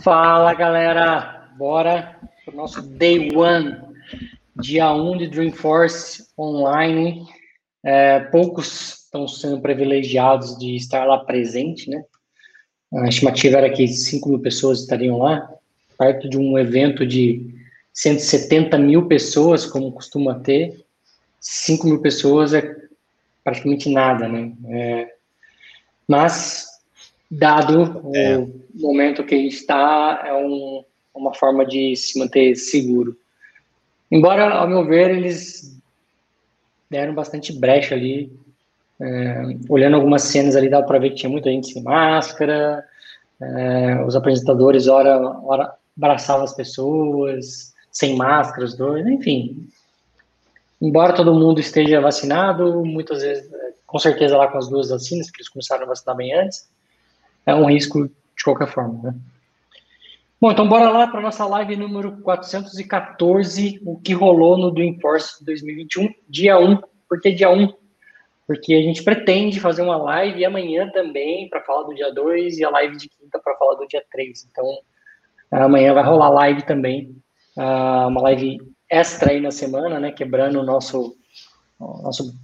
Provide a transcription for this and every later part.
Fala galera, bora pro nosso Day One, dia 1 um de Dreamforce online. É, poucos estão sendo privilegiados de estar lá presente, né? A estimativa era que 5 mil pessoas estariam lá, perto de um evento de 170 mil pessoas, como costuma ter. 5 mil pessoas é praticamente nada, né? É, mas dado é. o momento que a gente está, é um, uma forma de se manter seguro. Embora, ao meu ver, eles deram bastante brecha ali. É, olhando algumas cenas ali, dá para ver que tinha muita gente sem máscara, é, os apresentadores, ora, ora abraçavam as pessoas, sem máscara, os dois, enfim. Embora todo mundo esteja vacinado, muitas vezes, com certeza lá com as duas vacinas, porque eles começaram a vacinar bem antes, é um risco de qualquer forma, né? Bom, então bora lá para nossa live número 414, o que rolou no Dreamforce 2021, dia 1. Por que dia 1? Porque a gente pretende fazer uma live amanhã também para falar do dia 2 e a live de quinta para falar do dia 3. Então, amanhã vai rolar live também, ah, uma live extra aí na semana, né, quebrando o nosso, nosso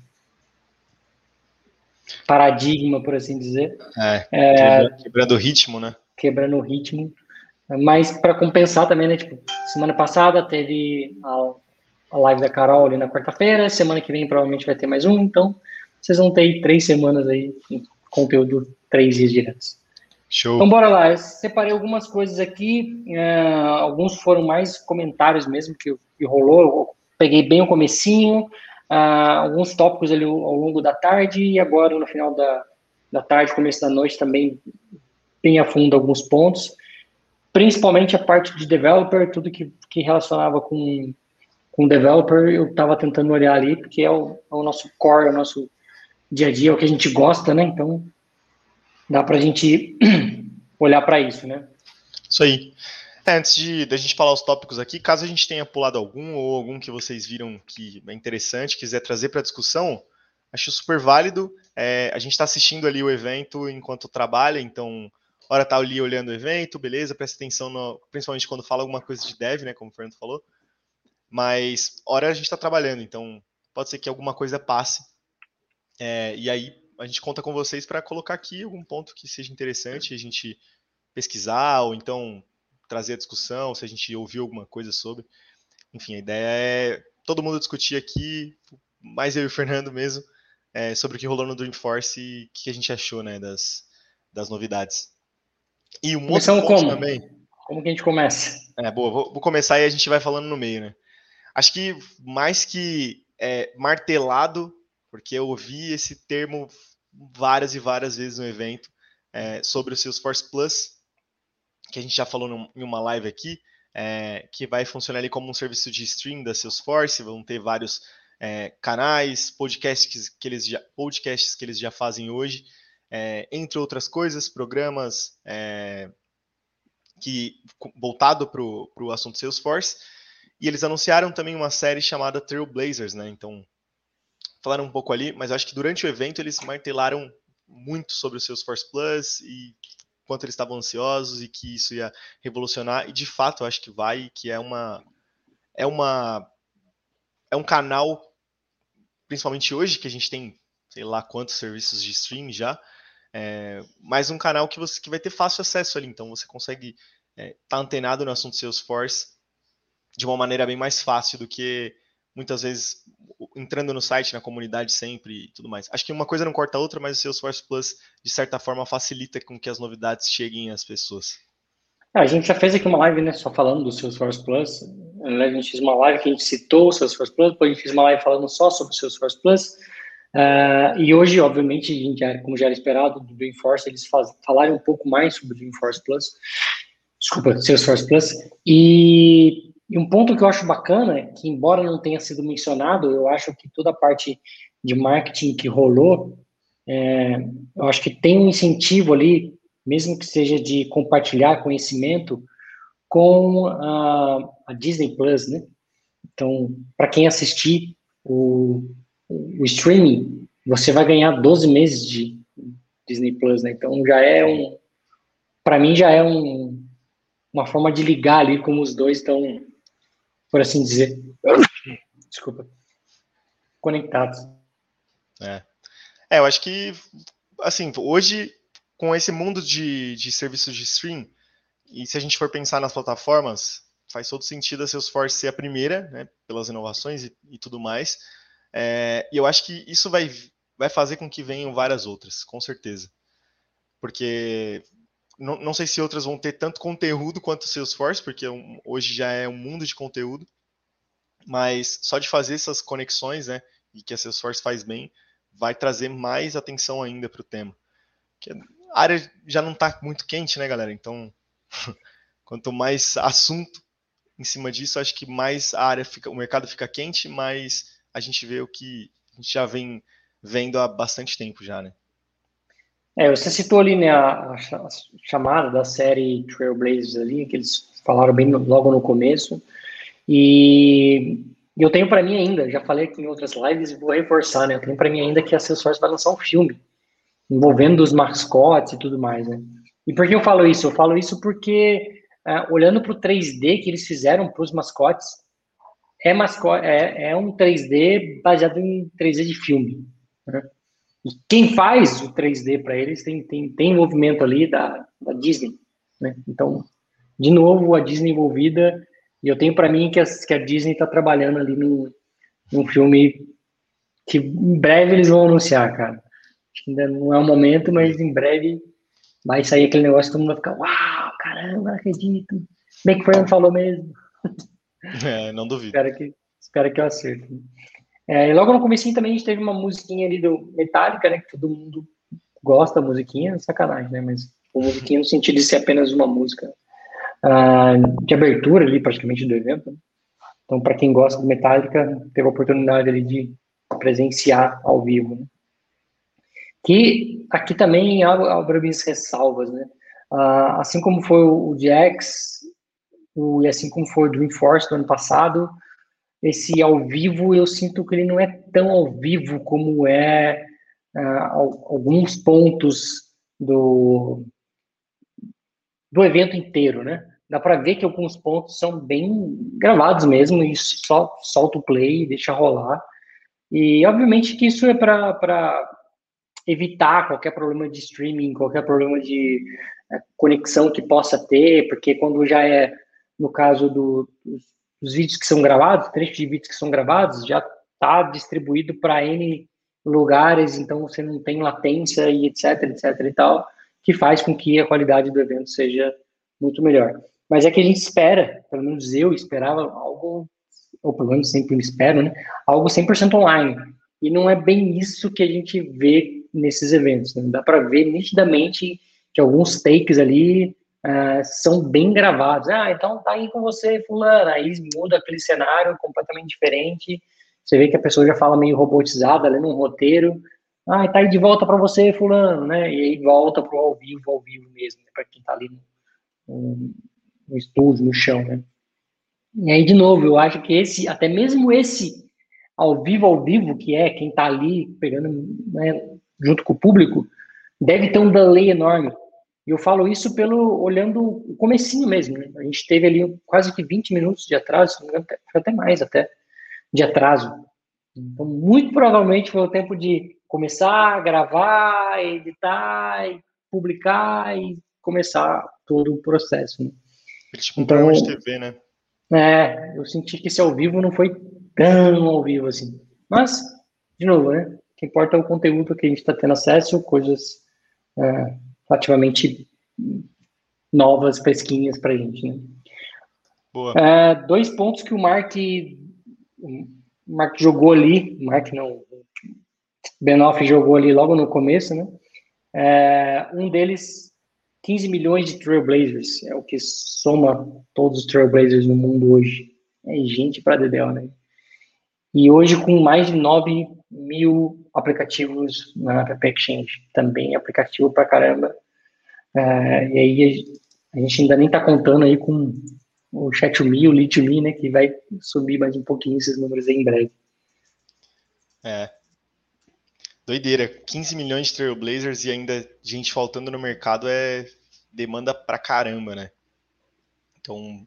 paradigma, por assim dizer. É, é quebrando o ritmo, né? Quebrando o ritmo. Mas para compensar também, né? Tipo, semana passada teve a, a live da Carol ali na quarta-feira, semana que vem provavelmente vai ter mais um, então vocês vão ter três semanas aí com conteúdo três dias diretos. Show. Então bora lá, eu separei algumas coisas aqui, uh, alguns foram mais comentários mesmo que, que rolou, eu peguei bem o comecinho, uh, alguns tópicos ali ao longo da tarde e agora no final da, da tarde, começo da noite também bem a fundo alguns pontos, principalmente a parte de developer, tudo que, que relacionava com, com developer, eu estava tentando olhar ali, porque é o, é o nosso core, é o nosso dia a dia, é o que a gente gosta, né? Então, dá para a gente olhar para isso, né? Isso aí. É, antes de da gente falar os tópicos aqui, caso a gente tenha pulado algum ou algum que vocês viram que é interessante, quiser trazer para discussão, acho super válido. É, a gente está assistindo ali o evento enquanto trabalha, então, hora tá ali olhando o evento, beleza, presta atenção, no, principalmente quando fala alguma coisa de dev, né, como o Fernando falou. Mas, hora a gente está trabalhando, então pode ser que alguma coisa passe. É, e aí a gente conta com vocês para colocar aqui algum ponto que seja interessante a gente pesquisar, ou então trazer a discussão, se a gente ouviu alguma coisa sobre. Enfim, a ideia é todo mundo discutir aqui, mais eu e o Fernando mesmo, é, sobre o que rolou no Dreamforce e o que a gente achou né, das, das novidades. E um outro ponto como? também. Como que a gente começa? É, boa, vou, vou, começar e a gente vai falando no meio, né? Acho que mais que é, martelado, porque eu ouvi esse termo várias e várias vezes no evento, é, sobre o Salesforce Plus, que a gente já falou em uma live aqui, é, que vai funcionar ali como um serviço de stream da Salesforce, vão ter vários é, canais, podcasts que, eles já, podcasts que eles já fazem hoje, é, entre outras coisas, programas é, que voltado para o assunto Salesforce, e eles anunciaram também uma série chamada Trailblazers, né? Então, falaram um pouco ali, mas acho que durante o evento eles martelaram muito sobre o Salesforce Plus e quanto eles estavam ansiosos e que isso ia revolucionar. E de fato eu acho que vai que é uma é uma é um canal principalmente hoje que a gente tem sei lá quantos serviços de streaming já é, mas um canal que você que vai ter fácil acesso ali. Então você consegue estar é, tá antenado no assunto Salesforce de uma maneira bem mais fácil do que muitas vezes entrando no site, na comunidade sempre e tudo mais. Acho que uma coisa não corta a outra, mas o Salesforce Plus, de certa forma, facilita com que as novidades cheguem às pessoas. É, a gente já fez aqui uma live, né, só falando do Salesforce Plus. A gente fez uma live que a gente citou o Salesforce Plus, depois a gente fez uma live falando só sobre o Salesforce Plus. Uh, e hoje, obviamente, a gente como já era esperado do Dreamforce, eles faz, falaram um pouco mais sobre o Dreamforce Plus. Desculpa, Salesforce Plus. E e um ponto que eu acho bacana, que embora não tenha sido mencionado, eu acho que toda a parte de marketing que rolou, é, eu acho que tem um incentivo ali, mesmo que seja de compartilhar conhecimento, com a, a Disney Plus, né? Então, para quem assistir o, o streaming, você vai ganhar 12 meses de Disney Plus, né? Então já é um, para mim já é um, uma forma de ligar ali como os dois estão, por assim dizer, desculpa, conectados. É. é, eu acho que, assim, hoje, com esse mundo de, de serviços de stream, e se a gente for pensar nas plataformas, faz todo sentido a Salesforce ser a primeira, né, pelas inovações e, e tudo mais. É, e eu acho que isso vai, vai fazer com que venham várias outras, com certeza. Porque não, não sei se outras vão ter tanto conteúdo quanto o Salesforce, porque hoje já é um mundo de conteúdo. Mas só de fazer essas conexões, né, e que a Salesforce faz bem, vai trazer mais atenção ainda para o tema. Porque a área já não está muito quente, né, galera? Então, quanto mais assunto, em cima disso, acho que mais a área fica, o mercado fica quente, mas a gente vê o que a gente já vem vendo há bastante tempo já, né? É, você citou ali né, a, a chamada da série Trailblazers ali, que eles falaram bem no, logo no começo, e eu tenho para mim ainda, já falei aqui em outras lives e vou reforçar, né, eu tenho para mim ainda que a Salesforce vai lançar um filme envolvendo os mascotes e tudo mais, né. E por que eu falo isso? Eu falo isso porque uh, olhando para o 3D que eles fizeram para os mascotes, é, mascote, é, é, um 3D baseado em 3D de filme. Né? E quem faz o 3D para eles tem, tem, tem envolvimento ali da, da Disney. Né? Então, de novo, a Disney envolvida. E eu tenho para mim que a, que a Disney está trabalhando ali num, num filme que em breve eles vão anunciar, cara. Acho que ainda não é o momento, mas em breve vai sair aquele negócio que todo mundo vai ficar, uau, caramba, não acredito. Bem que o Fernando falou mesmo. É, não duvido. espero, que, espero que eu acerte. É, logo no começo também a gente teve uma musiquinha ali do Metallica, né? Que todo mundo gosta da musiquinha, sacanagem, né? Mas musiquinha no sentido de ser apenas uma música uh, de abertura ali, praticamente, do evento. Né? Então, para quem gosta do Metallica, teve a oportunidade ali de presenciar ao vivo. Né? Que aqui também abre minhas ressalvas, né? Uh, assim como foi o Jax, o, e assim como foi o Dreamforce do ano passado, esse ao vivo eu sinto que ele não é tão ao vivo como é uh, alguns pontos do, do evento inteiro, né? Dá para ver que alguns pontos são bem gravados mesmo e só solta o play deixa rolar. E obviamente que isso é para evitar qualquer problema de streaming, qualquer problema de é, conexão que possa ter, porque quando já é no caso do, dos, dos vídeos que são gravados, trechos de vídeos que são gravados, já está distribuído para N lugares, então você não tem latência e etc, etc e tal, que faz com que a qualidade do evento seja muito melhor. Mas é que a gente espera, pelo menos eu esperava algo, ou pelo menos sempre espero, né, algo 100% online. E não é bem isso que a gente vê nesses eventos. Né? Dá para ver nitidamente que alguns takes ali uh, são bem gravados. Ah, então tá aí com você, fulano. Aí muda aquele cenário completamente diferente. Você vê que a pessoa já fala meio robotizada, lendo um roteiro. Ah, tá aí de volta para você, fulano, né? E aí volta pro ao vivo, ao vivo mesmo, né? para quem tá ali no, no estúdio, no chão, né? E aí, de novo, eu acho que esse, até mesmo esse ao vivo, ao vivo, que é quem tá ali pegando, né, junto com o público, deve ter um delay enorme. E eu falo isso pelo olhando o comecinho mesmo. Né? A gente teve ali quase que 20 minutos de atraso, até, até mais até, de atraso. Então, muito provavelmente foi o tempo de começar, gravar, editar, publicar e começar todo o processo. Né? Tipo então, de TV, né? É, eu senti que esse ao vivo não foi tão ao vivo assim. Mas, de novo, né? O que importa é o conteúdo que a gente está tendo acesso, coisas é, relativamente novas, fresquinhas para a gente. Né? É, dois pontos que o Mark, o Mark jogou ali, Mark não, Benoff jogou ali logo no começo, né? É, um deles, 15 milhões de Trailblazers, é o que soma todos os Trailblazers no mundo hoje. É gente para dedéu, né? E hoje com mais de 9 mil aplicativos na App Exchange, também aplicativo para caramba. É, e aí a gente ainda nem está contando aí com o Chat2Me, o Lead2Me, né, que vai subir mais um pouquinho esses números aí em breve. É. Doideira, 15 milhões de Trailblazers e ainda gente faltando no mercado é demanda pra caramba, né? Então,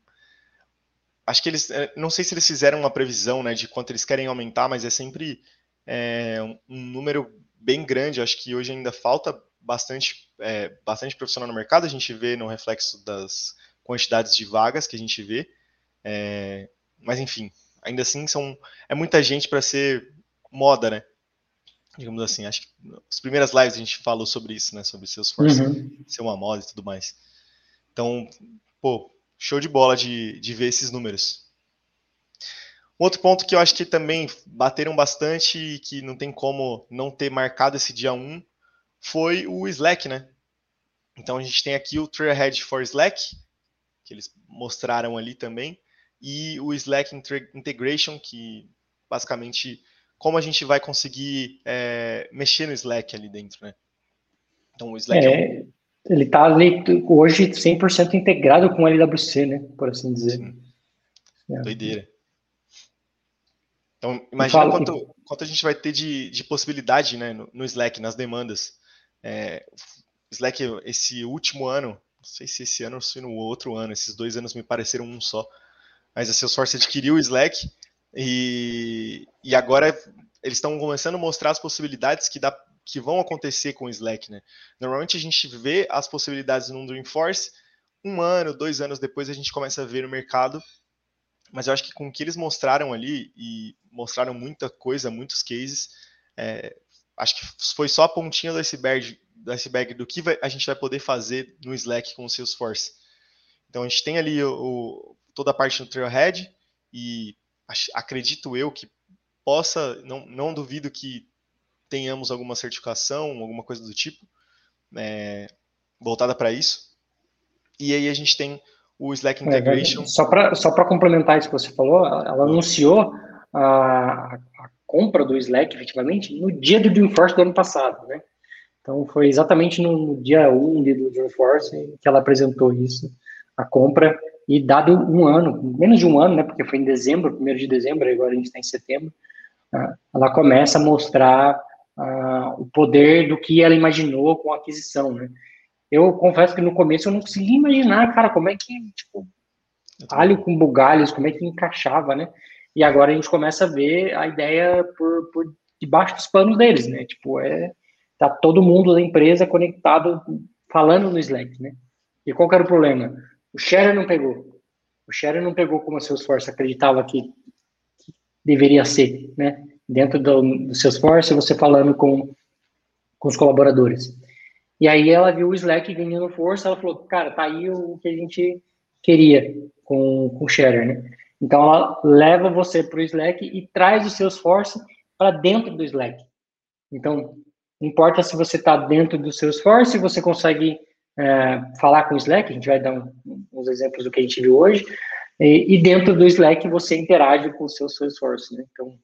acho que eles, é, não sei se eles fizeram uma previsão, né, de quanto eles querem aumentar, mas é sempre é, um número bem grande. Acho que hoje ainda falta bastante, é, bastante profissional no mercado. A gente vê no reflexo das quantidades de vagas que a gente vê. É, mas enfim, ainda assim são é muita gente para ser moda, né? Digamos assim, acho que as primeiras lives a gente falou sobre isso, né? Sobre Salesforce uhum. ser uma moda e tudo mais. Então, pô, show de bola de, de ver esses números. Outro ponto que eu acho que também bateram bastante e que não tem como não ter marcado esse dia 1 foi o Slack, né? Então a gente tem aqui o Trailhead for Slack, que eles mostraram ali também, e o Slack Integration, que basicamente como a gente vai conseguir é, mexer no Slack ali dentro, né? Então o Slack é, é um... ele está ali hoje 100% integrado com o LWC, né? Por assim dizer. Sim. É. Doideira. Então, imagina falo, quanto, quanto a gente vai ter de, de possibilidade né, no, no Slack, nas demandas. É, Slack, esse último ano, não sei se esse ano ou se no outro ano, esses dois anos me pareceram um só, mas a Salesforce adquiriu o Slack e, e agora eles estão começando a mostrar as possibilidades que, dá, que vão acontecer com o Slack. Né? Normalmente a gente vê as possibilidades no Dreamforce, um ano, dois anos depois a gente começa a ver no mercado mas eu acho que com o que eles mostraram ali, e mostraram muita coisa, muitos cases, é, acho que foi só a pontinha do iceberg, do, iceberg do que vai, a gente vai poder fazer no Slack com o Salesforce. Então a gente tem ali o, toda a parte do Trailhead, e acredito eu que possa, não, não duvido que tenhamos alguma certificação, alguma coisa do tipo, é, voltada para isso. E aí a gente tem o Slack é, Integration. É, só para só complementar isso que você falou, ela anunciou a, a, compra do Slack, efetivamente, no dia do Dreamforce do ano passado, né? Então, foi exatamente no, no dia 1 do Dreamforce que ela apresentou isso, a compra, e dado um ano, menos de um ano, né, porque foi em dezembro, primeiro de dezembro, agora a gente está em setembro, uh, ela começa a mostrar uh, o poder do que ela imaginou com a aquisição, né? Eu confesso que no começo eu não conseguia imaginar, cara, como é que, tipo, alho com bugalhos, como é que encaixava, né? E agora a gente começa a ver a ideia por, por debaixo dos panos deles, né? Tipo, é, tá todo mundo da empresa conectado, falando no Slack, né? E qual era o problema? O Sharon não pegou. O Sharon não pegou como a Salesforce acreditava que, que deveria ser, né? Dentro do, do Salesforce, você falando com, com os colaboradores. E aí ela viu o Slack ganhando força, ela falou, cara, tá aí o que a gente queria com, com o Shader, né? Então ela leva você para o Slack e traz o Salesforce para dentro do Slack. Então, importa se você está dentro do Salesforce, se você consegue é, falar com o Slack, a gente vai dar um, uns exemplos do que a gente viu hoje, e, e, dentro do Slack você interage com o seu Salesforce, né? Então,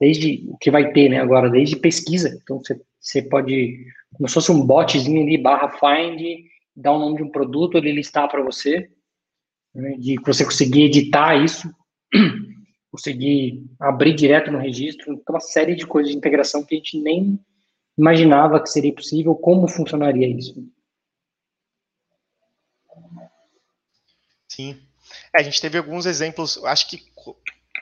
desde o que vai ter, né, agora, desde pesquisa, então você, você pode como se fosse um botzinho ali, barra find, dá o nome de um produto, ele listar para você, né, de você conseguir editar isso, conseguir abrir direto no registro, então uma série de coisas de integração que a gente nem imaginava que seria possível, como funcionaria isso. Sim. É, a gente teve alguns exemplos, acho que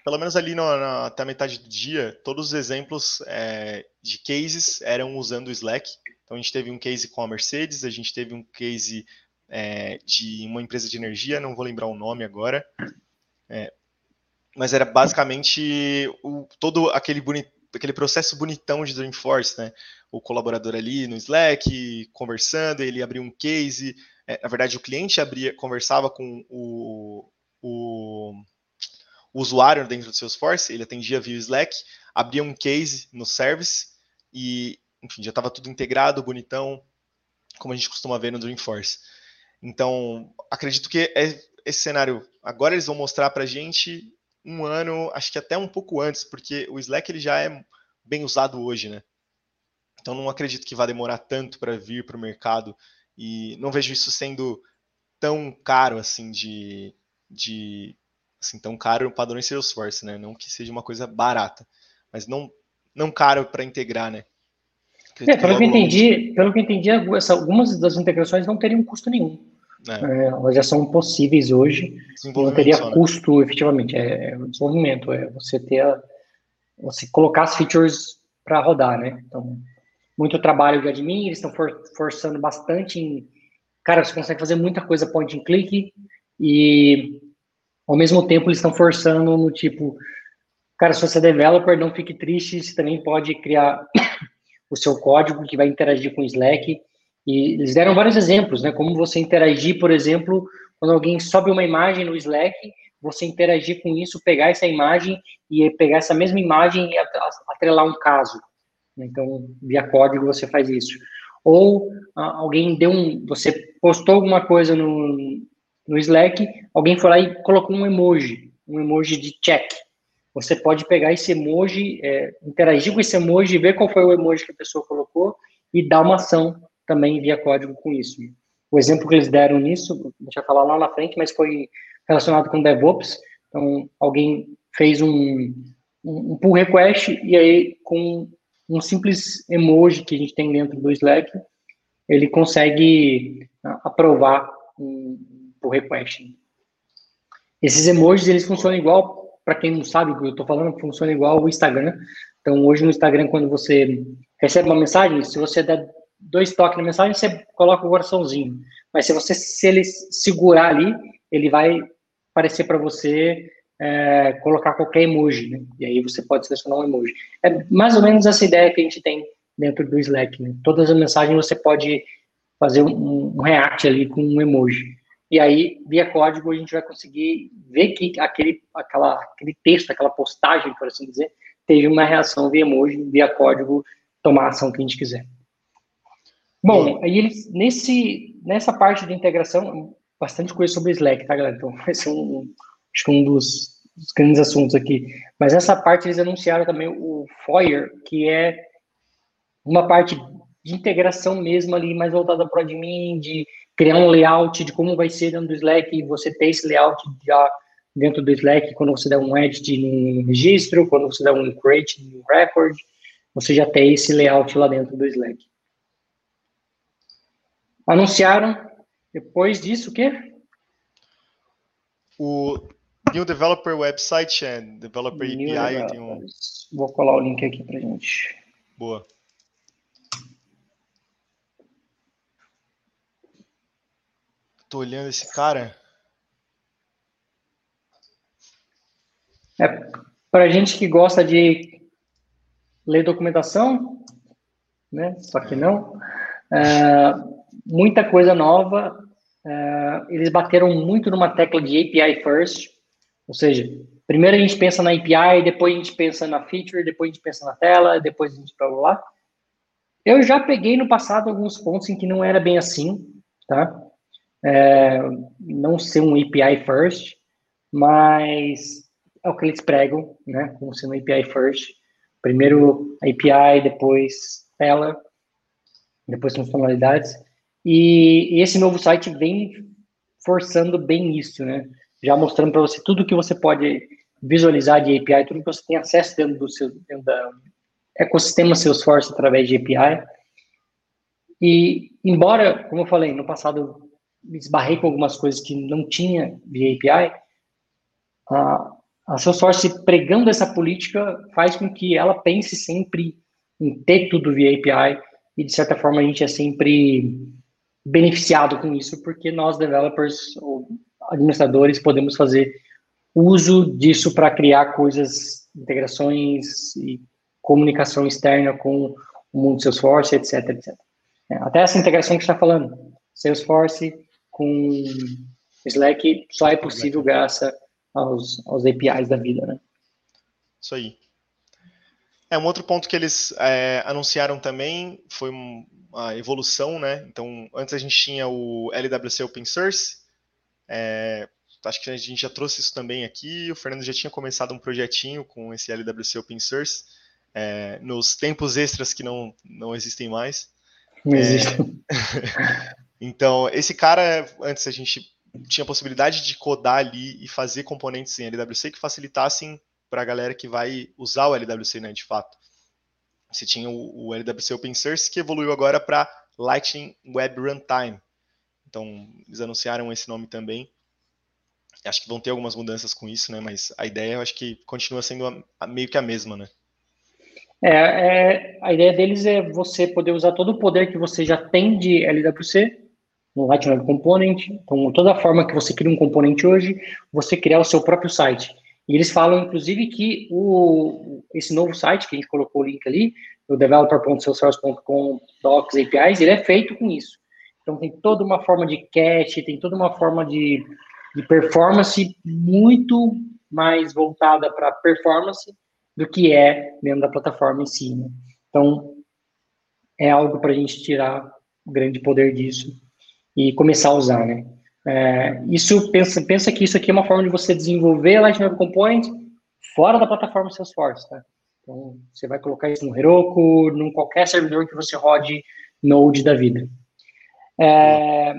pelo menos ali no, até a metade do dia, todos os exemplos é, de cases eram usando o Slack. Então a gente teve um case com a Mercedes, a gente teve um case é, de uma empresa de energia, não vou lembrar o nome agora, é, mas era basicamente o, todo aquele, aquele processo bonitão de Dreamforce, né? O colaborador ali no Slack, conversando, ele abriu um case, é, na verdade o cliente abria, conversava com o, o, o usuário dentro do Salesforce, ele atendia via Slack, abria um case no service e enfim, já estava tudo integrado, bonitão, como a gente costuma ver no Dreamforce. Então, acredito que é esse cenário, agora eles vão mostrar para a gente um ano, acho que até um pouco antes, porque o Slack ele já é bem usado hoje, né? Então, não acredito que vá demorar tanto para vir para o mercado e não vejo isso sendo tão caro assim de, de assim tão caro padrão em Salesforce, né? Não que seja uma coisa barata, mas não não caro para integrar, né? É, pelo que eu entendi, pelo que entendi, algumas das integrações não teriam custo nenhum. é. elas já são possíveis hoje. Não teria só, né? custo, efetivamente. É, é desenvolvimento, é você ter a, você colocar as features para rodar, né? Então, muito trabalho de admin, eles estão for, forçando bastante em. Cara, você consegue fazer muita coisa point and click e ao mesmo tempo eles estão forçando no tipo, cara, se você é developer, não fique triste, você também pode criar o seu código que vai interagir com o Slack. E eles deram vários exemplos, né? Como você interagir, por exemplo, quando alguém sobe uma imagem no Slack, você interagir com isso, pegar essa imagem e pegar essa mesma imagem e atrelar um caso. Então, via código você faz isso. Ou alguém deu um, você postou alguma coisa no, no Slack, alguém foi lá e colocou um emoji, um emoji de check. Você pode pegar esse emoji, é, interagir com esse emoji, ver qual foi o emoji que a pessoa colocou e dar uma ação também via código com isso. O exemplo que eles deram nisso, a gente vai falar lá na frente, mas foi relacionado com DevOps. Então, alguém fez um, um pull request e aí com um simples emoji que a gente tem dentro do Slack, ele consegue aprovar um pull request. Esses emojis, eles funcionam igual, para quem não sabe o que eu estou falando, funciona igual o Instagram. Então, hoje no Instagram, quando você recebe uma mensagem, se você der dois toques na mensagem, você coloca o coraçãozinho. Mas se você se ele segurar ali, ele vai aparecer para você é, colocar qualquer emoji, né? E aí você pode selecionar um emoji. É mais ou menos essa ideia que a gente tem dentro do Slack. Né? Todas as mensagens você pode fazer um, um react ali com um emoji. E aí, via código, a gente vai conseguir ver que aquele, aquela, aquele texto, aquela postagem, por assim dizer, teve uma reação via emoji, via código, tomar a ação que a gente quiser. Bom, aí eles, nesse, nessa parte de integração, bastante coisa sobre Slack, tá, galera? Então, vai ser um, acho que um dos, dos grandes assuntos aqui. Mas essa parte eles anunciaram também o Foyer, que é uma parte de integração mesmo ali, mais voltada para o admin, de criar um layout de como vai ser dentro do Slack, e você ter esse layout já dentro do Slack, quando você der um edit no registro, quando você der um create no record, você já tem esse layout lá dentro do Slack. Anunciaram, depois disso, o quê? O New Developer Website and Developer New API. Um... Vou colar o link aqui pra gente. Boa. Tô olhando esse cara. É, para gente que gosta de ler documentação, né? Só que não. É, muita coisa nova. É, eles bateram muito numa tecla de API first, ou seja, primeiro a gente pensa na API, depois a gente pensa na feature, depois a gente pensa na tela, depois a gente para lá. Eu já peguei no passado alguns pontos em que não era bem assim, tá? É, não ser um API first, mas é o que eles pregam, né? Como sendo API first. Primeiro API, depois tela, depois funcionalidades. E, e esse novo site vem forçando bem isso, né? Já mostrando para você tudo que você pode visualizar de API, tudo que você tem acesso dentro do seu dentro da ecossistema Salesforce através de API. E embora, como eu falei, no passado me esbarrei com algumas coisas que não tinha via API, a, a Salesforce pregando essa política faz com que ela pense sempre em ter tudo via API e, de certa forma, a gente é sempre beneficiado com isso, porque nós, developers ou administradores, podemos fazer uso disso para criar coisas, integrações e comunicação externa com o mundo Salesforce, etc, etc. É, até essa integração que está falando, Salesforce com Slack só é possível graças aos, aos APIs da vida, né? Isso aí. É, um outro ponto que eles é, anunciaram também foi uma evolução, né? Então, antes a gente tinha o LWC Open Source, é, acho que a gente já trouxe isso também aqui, o Fernando já tinha começado um projetinho com esse LWC Open Source, é, nos tempos extras que não, não existem mais. Não existem. Então, esse cara, antes a gente tinha a possibilidade de codar ali e fazer componentes em LWC que facilitassem para a galera que vai usar o LWC, né, de fato. Você tinha o, o LWC Open Source que evoluiu agora para Lightning Web Runtime. Então, eles anunciaram esse nome também. Acho que vão ter algumas mudanças com isso, né? Mas a ideia, eu acho que continua sendo a, a, meio que a mesma, né? É, é, a ideia deles é você poder usar todo o poder que você já tem de LWC no Lightning Component, com toda a forma que você cria um componente hoje, você criar o seu próprio site. E eles falam, inclusive, que o, esse novo site, que a gente colocou o link ali, o developer.salesforce.com docs APIs, ele é feito com isso. Então, tem toda uma forma de cache, tem toda uma forma de, de performance muito mais voltada para performance do que é dentro da plataforma em si. Né? Então, é algo para a gente tirar o grande poder disso e começar a usar, né? É, isso pensa, pensa que isso aqui é uma forma de você desenvolver Lightning Web Component fora da plataforma Salesforce, tá? Então, você vai colocar isso no Heroku, num qualquer servidor que você rode Node da vida. É,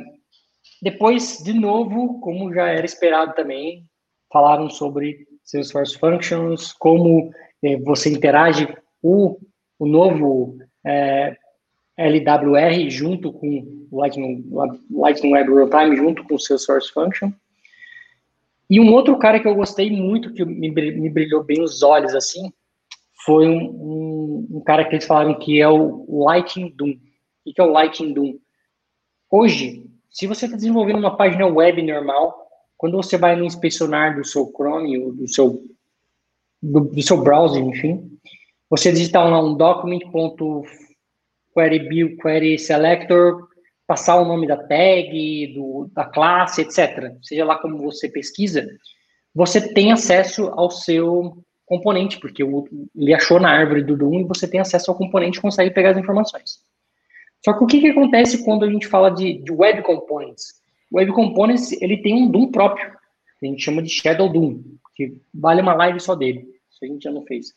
depois, de novo, como já era esperado também, falaram sobre Salesforce Functions, como é, você interage o, o novo é, LWR junto com Lightning, Lightning Web Runtime junto com o Salesforce Function. E um outro cara que eu gostei muito, que me, brilhou bem os olhos assim, foi um, um, um, cara que eles falaram que é o Lightning Doom. O que é o Lightning Doom? Hoje, se você está desenvolvendo uma página web normal, quando você vai no inspecionar do seu Chrome, ou do seu, do, do seu browser, enfim, você digita lá um document.query build, query selector, passar o nome da tag, do, da classe, etc. Seja lá como você pesquisa, você tem acesso ao seu componente, porque ele achou na árvore do Doom e você tem acesso ao componente e consegue pegar as informações. Só que o que, que acontece quando a gente fala de, de Web Components? Web Components, ele tem um Doom próprio, a gente chama de Shadow Doom, que vale uma live só dele. Isso a gente já não fez.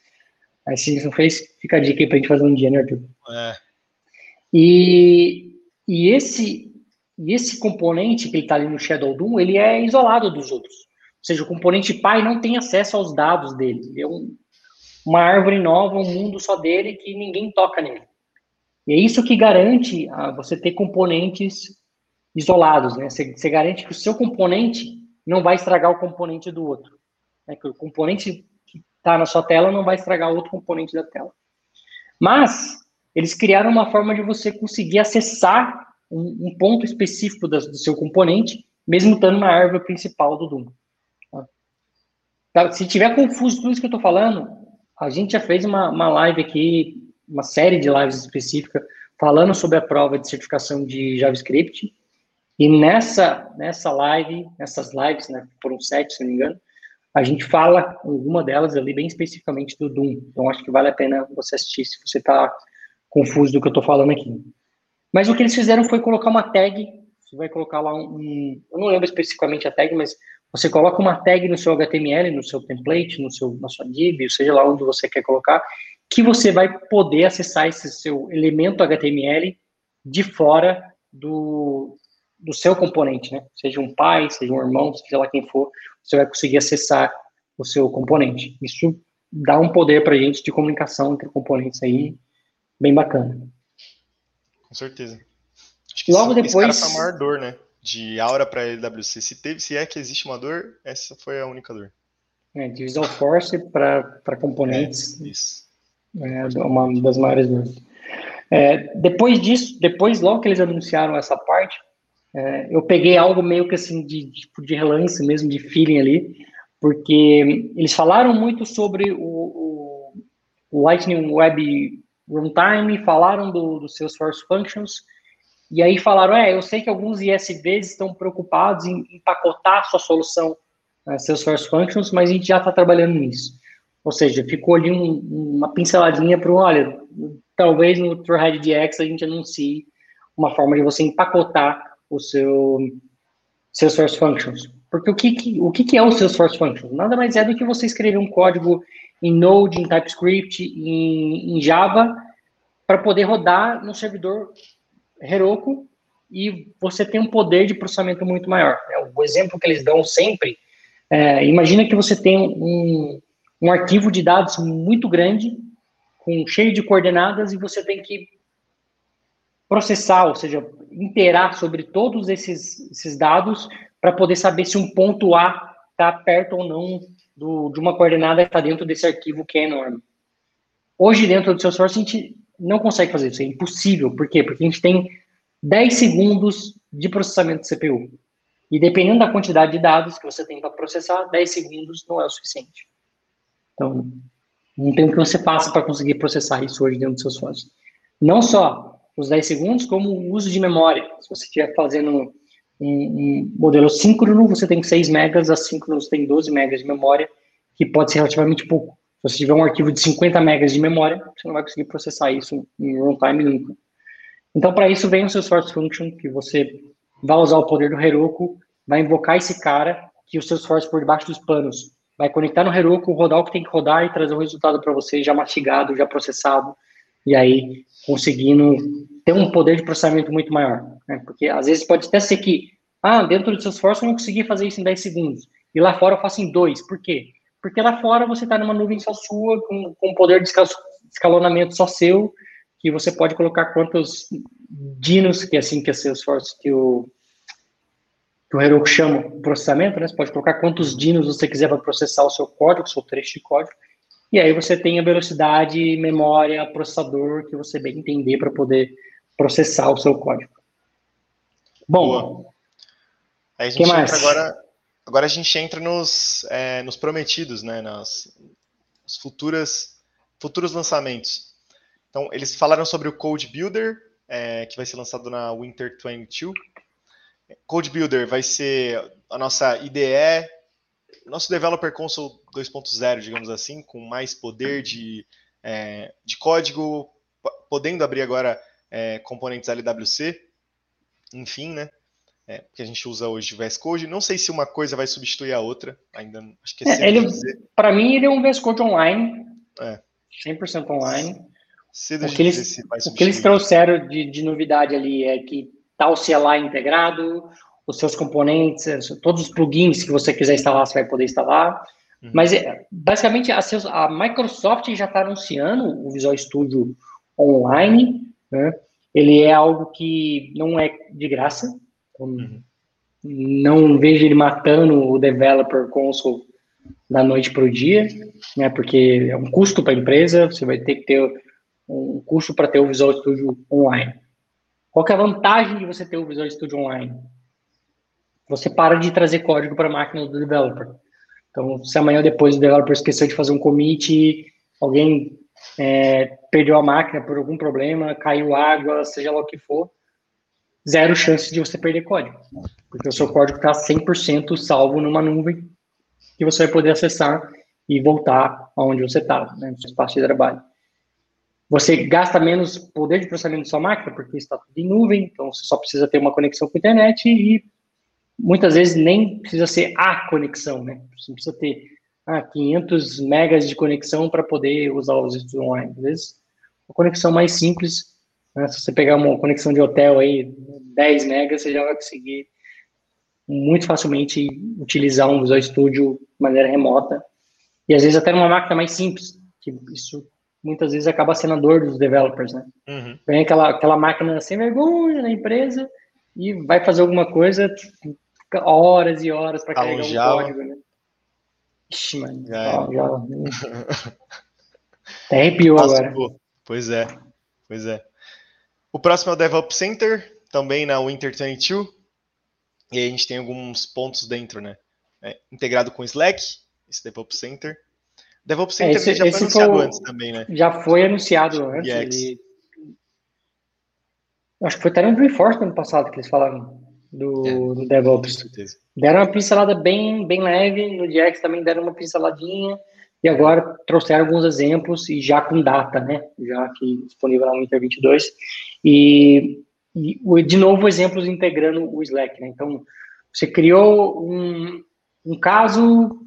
Aí, se a gente não fez, fica a dica aí pra gente fazer um dia, né, Arthur? É. E, e esse, e esse componente que ele está ali no Shadow Doom, ele é isolado dos outros. Ou seja, o componente pai não tem acesso aos dados dele. Ele é um, uma árvore nova, um mundo só dele que ninguém toca nele. E é isso que garante ah, você ter componentes isolados, né? Você, você, garante que o seu componente não vai estragar o componente do outro. Né? Que o componente que está na sua tela não vai estragar outro componente da tela. Mas eles criaram uma forma de você conseguir acessar um, um ponto específico do, seu componente, mesmo estando na árvore principal do Doom. Tá? Se tiver confuso tudo isso que eu estou falando, a gente já fez uma, uma live aqui uma série de lives específica falando sobre a prova de certificação de JavaScript. E nessa, nessa live, nessas lives, né, foram sete, se não me engano, a gente fala alguma delas ali bem especificamente do Doom. Então acho que vale a pena você assistir se você está confuso do que eu estou falando aqui. Mas o que eles fizeram foi colocar uma tag. Você vai colocar lá um, um, eu não lembro especificamente a tag, mas você coloca uma tag no seu HTML, no seu template, no seu, na sua div, seja lá onde você quer colocar, que você vai poder acessar esse seu elemento HTML de fora do, do seu componente, né? Seja um pai, seja um irmão, seja lá quem for, você vai conseguir acessar o seu componente. Isso dá um poder para a gente de comunicação entre componentes aí, bem bacana. Com certeza. Acho que Logo depois. Essa a maior dor, né? De Aura para LWC. Se teve, se é que existe uma dor, essa foi a única dor. É, de Visual Force para componentes. É, isso. É uma das maiores dores. É, depois disso, depois, logo que eles anunciaram essa parte, é, eu peguei algo meio que assim, de, tipo, de relance mesmo, de feeling ali, porque eles falaram muito sobre o, o Lightning Web Runtime, falaram do, do Salesforce Functions, e aí falaram, é, eu sei que alguns ISVs estão preocupados em empacotar sua solução uh, Salesforce Functions, mas a gente já está trabalhando nisso. Ou seja, ficou ali um, uma pinceladinha para o, olha, talvez no Trailhead DX a gente anuncie uma forma de você empacotar o seu Salesforce Functions. Porque o que, que, o que, que é o Salesforce Functions? Nada mais é do que você escrever um código em Node, em TypeScript, em, em Java, para poder rodar no servidor Heroku e você tem um poder de processamento muito maior. O exemplo que eles dão sempre, é, imagina que você tem um, um arquivo de dados muito grande, com cheio de coordenadas, e você tem que processar, ou seja, interar sobre todos esses, esses dados para poder saber se um ponto A está perto ou não do, de uma coordenada está dentro desse arquivo que é enorme. Hoje, dentro do Salesforce, a gente não consegue fazer isso, é impossível. Por quê? Porque a gente tem 10 segundos de processamento de CPU. E dependendo da quantidade de dados que você tem para processar, 10 segundos não é o suficiente. Então, não tem o que você faça para conseguir processar isso hoje dentro do Salesforce. Não só os 10 segundos, como o uso de memória. Se você estiver fazendo um, um, modelo síncrono, você tem 6 megas, assíncrono você tem 12 megas de memória, que pode ser relativamente pouco. Se você tiver um arquivo de 50 megas de memória, você não vai conseguir processar isso em runtime nunca. Então, para isso, vem o seu source function, que você vai usar o poder do Heroku, vai invocar esse cara, que o seu source por debaixo dos panos vai conectar no Heroku, rodar o que tem que rodar e trazer o resultado para você já mastigado, já processado, e aí conseguindo ter um poder de processamento muito maior. Né? Porque às vezes pode até ser que, ah, dentro do seu esforço eu não consegui fazer isso em 10 segundos, e lá fora eu faço em 2. Por quê? Porque lá fora você está numa nuvem só sua, com, com poder de escalonamento só seu, que você pode colocar quantos dinos, que é assim que é Salesforce, que o, que o Heroku chama processamento, né? Você pode colocar quantos dinos você quiser para processar o seu código, o seu trecho de código, e aí você tem a velocidade, memória, processador que você bem entender para poder processar o seu código. Bom, Boa. Aí a gente mais? agora Agora a gente entra nos, é, nos prometidos, né? Nas, nas futuras, futuros lançamentos. Então, eles falaram sobre o Code Builder, é, que vai ser lançado na Winter 22. Code Builder vai ser a nossa IDE, nosso Developer Console 2.0, digamos assim, com mais poder de, é, de código, podendo abrir agora é, componentes LWC, enfim, né? é, que a gente usa hoje o VS Code. Não sei se uma coisa vai substituir a outra, ainda acho que é, é ele, Para mim, ele é um VS Code online, é. 100% online. Cedo o que, eles, o que eles trouxeram de, de novidade ali é que tá o CLI integrado, os seus componentes, todos os plugins que você quiser instalar, você vai poder instalar. Uhum. Mas, é, basicamente, a, seus, a Microsoft já está anunciando o Visual Studio online, né? Ele é algo que não é de graça, Uhum. Não vejo ele matando o developer console da noite para o dia, né? Porque é um custo para a empresa, você vai ter que ter um custo para ter o Visual Studio online. Qual é a vantagem de você ter o Visual Studio online? Você para de trazer código para a máquina do developer. Então, se amanhã ou depois o developer esqueceu de fazer um commit, alguém é, perdeu a máquina por algum problema, caiu água, seja lá o que for, zero chance de você perder código, porque o seu código está 100% salvo numa nuvem que você vai poder acessar e voltar aonde você está, né, no seu espaço de trabalho. Você gasta menos poder de processamento da sua máquina, porque está tudo em nuvem, então você só precisa ter uma conexão com a internet e muitas vezes nem precisa ser a conexão, né? Você precisa ter ah, 500 megas de conexão para poder usar os estudos online. Às vezes, a conexão mais simples né? Se você pegar uma conexão de hotel aí, 10 megas, você já vai conseguir muito facilmente utilizar um Visual Studio de maneira remota. E às vezes até numa máquina mais simples, que isso muitas vezes acaba sendo a dor dos developers, né? Uhum. Vem aquela, aquela máquina sem vergonha na empresa e vai fazer alguma coisa, fica horas e horas para carregar um código, né? Mano, já, já, até arrepiou agora. Pois é, pois é. O próximo é o DevOps Center, também na Winter 22. E aí a gente tem alguns pontos dentro, né? É, integrado com Slack, esse DevOps Center. DevOps Center esse, já foi anunciado foi, antes também, né? Já foi anunciado antes. Ele... Acho que foi até no Dreamforce no ano passado que eles falaram do, é, do DevOps. Deram uma pincelada bem, bem leve, no DX também deram uma pinceladinha. E agora trouxeram alguns exemplos e já com data, né? Já aqui disponível na Winter 22. E, e de novo, exemplos integrando o Slack, né? Então, você criou um, um caso,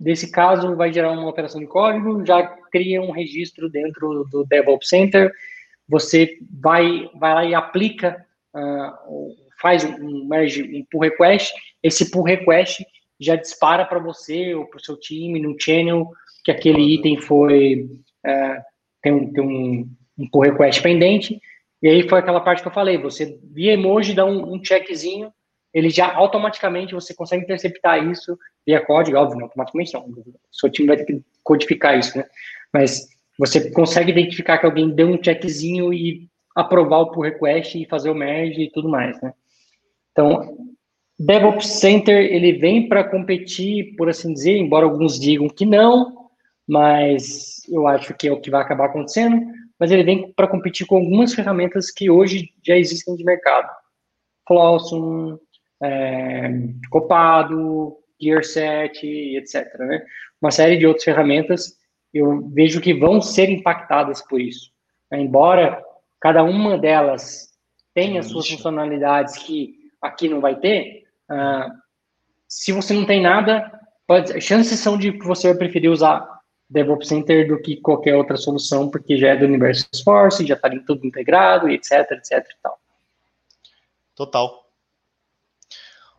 desse caso vai gerar uma operação de código, já cria um registro dentro do DevOps Center, você vai, vai lá e aplica, uh, faz um merge, um pull request, esse pull request já dispara para você ou para o seu time no channel que aquele item foi é, tem, um, tem um, um pull request pendente E aí foi aquela parte que eu falei, você via emoji, dá um, um checkzinho, ele já automaticamente você consegue interceptar isso via código, óbvio, não automaticamente não, o seu time vai ter que codificar isso, né? Mas você consegue identificar que alguém deu um checkzinho e aprovar o pull request e fazer o merge e tudo mais, né? Então, DevOps Center, ele vem para competir, por assim dizer, embora alguns digam que não, mas eu acho que é o que vai acabar acontecendo, mas ele vem para competir com algumas ferramentas que hoje já existem de mercado. Flossum, é, Copado, Gearset, etc. Né? Uma série de outras ferramentas eu vejo que vão ser impactadas por isso. Embora cada uma delas tenha suas funcionalidades que aqui não vai ter, uh, se você não tem nada, pode, chances são de você preferir usar DevOps Center do que qualquer outra solução, porque já é do universo Salesforce, já está tudo integrado, etc, etc e tal. Total.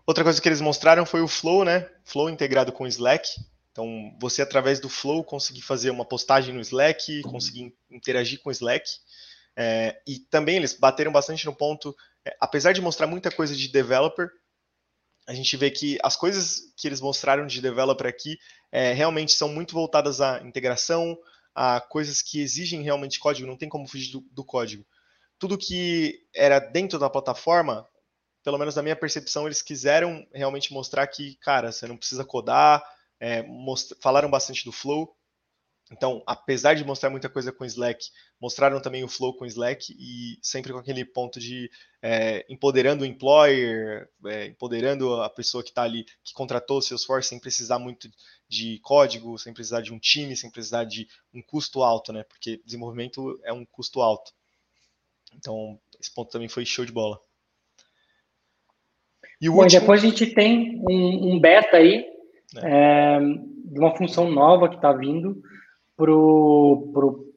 Outra coisa que eles mostraram foi o Flow, né? Flow integrado com o Slack. Então, você através do Flow conseguir fazer uma postagem no Slack, conseguir interagir com o Slack. É, e também eles bateram bastante no ponto, é, apesar de mostrar muita coisa de developer, a gente vê que as coisas que eles mostraram de developer aqui é, realmente são muito voltadas à integração, a coisas que exigem realmente código, não tem como fugir do, do código. Tudo que era dentro da plataforma, pelo menos na minha percepção, eles quiseram realmente mostrar que, cara, você não precisa codar, é, falaram bastante do flow, então, apesar de mostrar muita coisa com Slack, mostraram também o Flow com Slack e sempre com aquele ponto de é, empoderando o employer, é, empoderando a pessoa que está ali, que contratou o Salesforce sem precisar muito de código, sem precisar de um time, sem precisar de um custo alto, né? Porque desenvolvimento é um custo alto. Então, esse ponto também foi show de bola. E Bom, último... depois a gente tem um, um beta aí, é. É, de uma função nova que está vindo, para o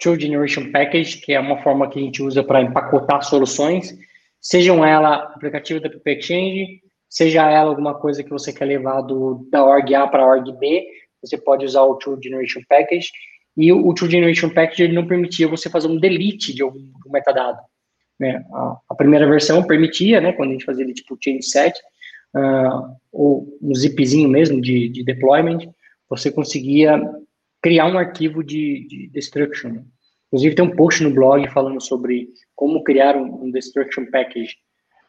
Tool Generation Package, que é uma forma que a gente usa para empacotar soluções, sejam ela aplicativo da App Exchange, seja ela alguma coisa que você quer levar do, da org A para a org B, você pode usar o Tool Generation Package, e o, o Tool Generation Package ele não permitia você fazer um delete de algum metadado. Né? A, a, primeira versão permitia, né, quando a gente fazia tipo change set, uh, ou um zipzinho mesmo de, de deployment, você conseguia criar um arquivo de, de destruction. Inclusive tem um post no blog falando sobre como criar um, um destruction package.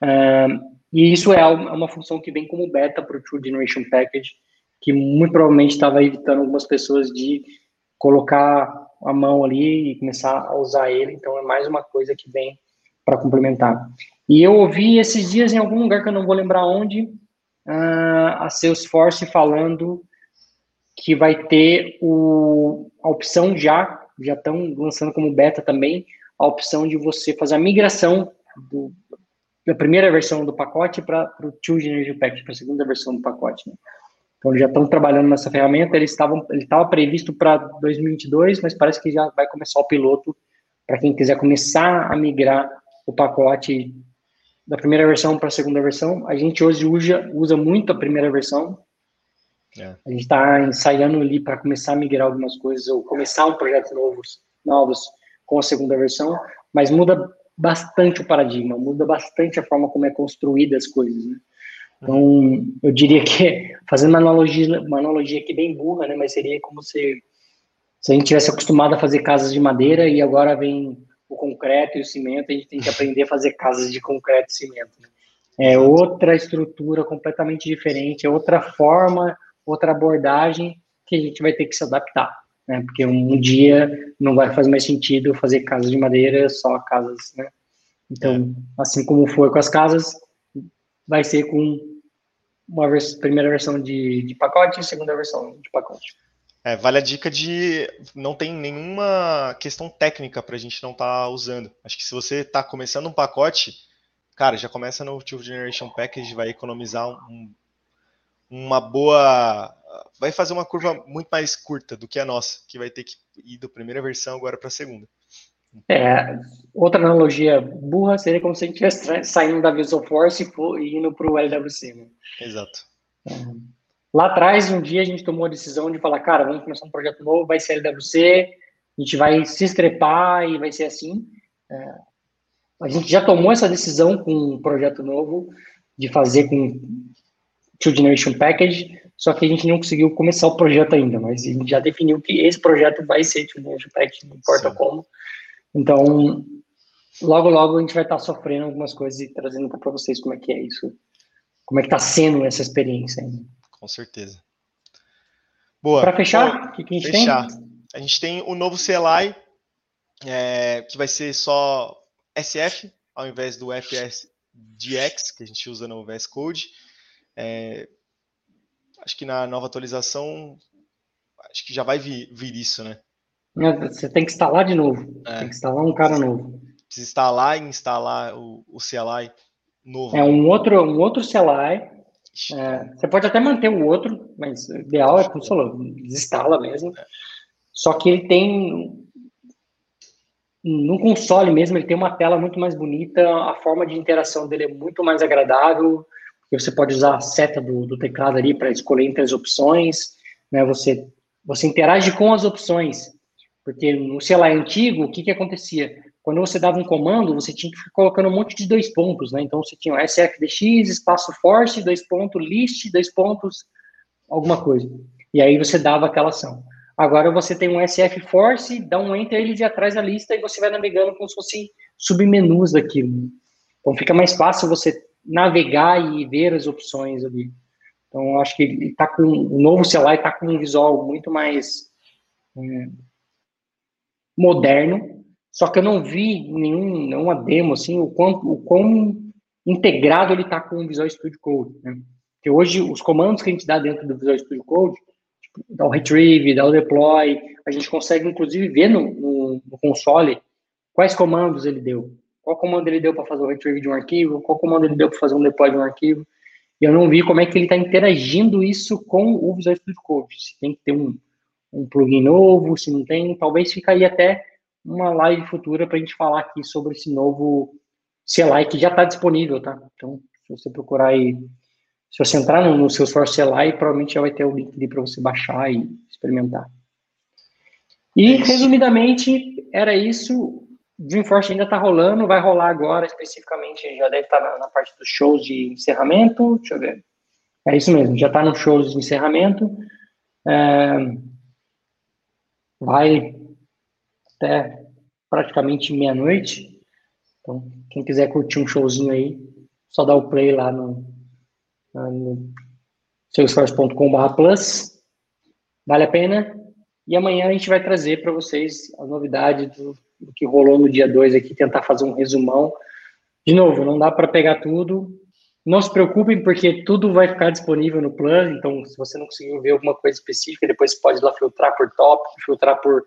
Uh, e isso é uma função que vem como beta para o True Generation Package, que muito provavelmente estava evitando algumas pessoas de colocar a mão ali e começar a usar ele. Então é mais uma coisa que vem para complementar. E eu ouvi esses dias em algum lugar que eu não vou lembrar onde, uh, a Salesforce falando que vai ter o, a opção já, já estão lançando como beta também, a opção de você fazer a migração do, da primeira versão do pacote para o Two Generation Package, para a segunda versão do pacote. Né? Então, já estão trabalhando nessa ferramenta, eles estavam, ele estava previsto para 2022, mas parece que já vai começar o piloto para quem quiser começar a migrar o pacote da primeira versão para a segunda versão. A gente hoje usa, usa muito a primeira versão, é. A gente está ensaiando ali para começar a migrar algumas coisas ou começar um projeto novos, novos com a segunda versão, mas muda bastante o paradigma, muda bastante a forma como é construída as coisas. Né? Então, eu diria que, fazendo uma analogia, uma analogia aqui bem burra, né, mas seria como se, se a gente tivesse acostumado a fazer casas de madeira e agora vem o concreto e o cimento, a gente tem que aprender a fazer casas de concreto e cimento. Né? É outra estrutura completamente diferente, é outra forma outra abordagem que a gente vai ter que se adaptar, né? Porque um dia não vai fazer mais sentido fazer casas de madeira, só casas, né? Então, assim como foi com as casas, vai ser com uma vers primeira versão de, de pacote e segunda versão de pacote. É, vale a dica de não tem nenhuma questão técnica para a gente não estar tá usando. Acho que se você está começando um pacote, cara, já começa no Two Generation Package, vai economizar um, uma boa. Vai fazer uma curva muito mais curta do que a nossa, que vai ter que ir da primeira versão agora para a segunda. É, outra analogia burra seria como se a gente estivesse saindo da Visual Force e indo para o LWC. Né? Exato. É. Lá atrás, um dia, a gente tomou a decisão de falar, cara, vamos começar um projeto novo, vai ser LWC, a gente vai se estrepar e vai ser assim. É, a gente já tomou essa decisão com um projeto novo de fazer com Two Generation Package, só que a gente não conseguiu começar o projeto ainda, mas a gente já definiu que esse projeto vai ser Two Generation Package, não importa Sim. como. Então, logo, logo a gente vai estar sofrendo algumas coisas e trazendo para vocês como é que é isso, como é que está sendo essa experiência. Ainda. Com certeza. Boa. Para fechar, o que, que, a gente fechar. tem? A gente tem o novo CLI, é, que vai ser só SF, ao invés do FSDX, que a gente usa no VS Code. É, acho que na nova atualização, acho que já vai vir, vir isso, né? Você tem que instalar de novo. É. Tem que instalar um cara novo. Precisa instalar e instalar o, o CLI novo. É um outro, um outro CLI. É, você pode até manter o outro, mas o ideal é que você falou, desinstala mesmo. É. Só que ele tem no console mesmo, ele tem uma tela muito mais bonita, a forma de interação dele é muito mais agradável, porque você pode usar a seta do, do teclado ali para escolher entre as opções, né? Você, você interage com as opções, porque no celular antigo, o que, que acontecia? Quando você dava um comando, você tinha que ficar colocando um monte de dois pontos, né? Então você tinha o SFDX, espaço force, dois pontos, list, dois pontos, alguma coisa. E aí você dava aquela ação. Agora você tem um SF Force, dá um Enter, ele já traz a lista e você vai navegando como se fosse submenus daquilo. Então fica mais fácil você navegar e ver as opções ali. Então acho que ele tá com o novo celular está com um visual muito mais é, moderno. Só que eu não vi nenhum, nenhuma demo assim o quão, o quão integrado ele está com o Visual Studio Code. Né? Porque hoje os comandos que a gente dá dentro do Visual Studio Code dá o retrieve, dá o deploy, a gente consegue inclusive ver no, no, no console quais comandos ele deu. Qual comando ele deu para fazer o retrieve de um arquivo, qual comando ele deu para fazer um deploy de um arquivo. E eu não vi como é que ele está interagindo isso com o Visual Studio Code. Se tem que ter um, um plugin novo, se não tem, talvez ficaria até uma live futura para a gente falar aqui sobre esse novo CLI que já está disponível, tá? Então, se você procurar aí se você entrar no, no seu Source CLI, provavelmente já vai ter o link ali para você baixar e experimentar. E, é resumidamente, era isso. Dreamforce ainda está rolando, vai rolar agora, especificamente, já deve estar tá na, na, parte dos shows de encerramento. Deixa eu ver. É isso mesmo, já está nos shows de encerramento. É, vai até praticamente meia-noite. Então, quem quiser curtir um showzinho aí, só dá o play lá no, no salesforce.com.br plus. Vale a pena. E amanhã a gente vai trazer para vocês a novidade do, do, que rolou no dia 2 aqui, tentar fazer um resumão. De novo, não dá para pegar tudo. Não se preocupem, porque tudo vai ficar disponível no plano. Então, se você não conseguiu ver alguma coisa específica, depois você pode ir lá filtrar por tópico, filtrar por,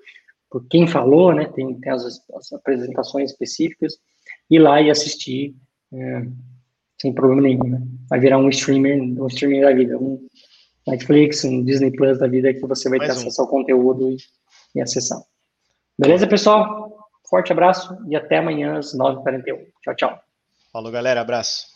por quem falou, né? Tem, tem as, as apresentações específicas. Ir lá e assistir. É, sem problema nenhum, né? Vai virar um streamer, um streamer da vida, um Netflix, um Disney Plus da vida que você vai Mais ter um. acesso ao conteúdo e, e acessar. Beleza, pessoal? Forte abraço e até amanhã às 9h41. Tchau, tchau. Falou, galera. Abraço.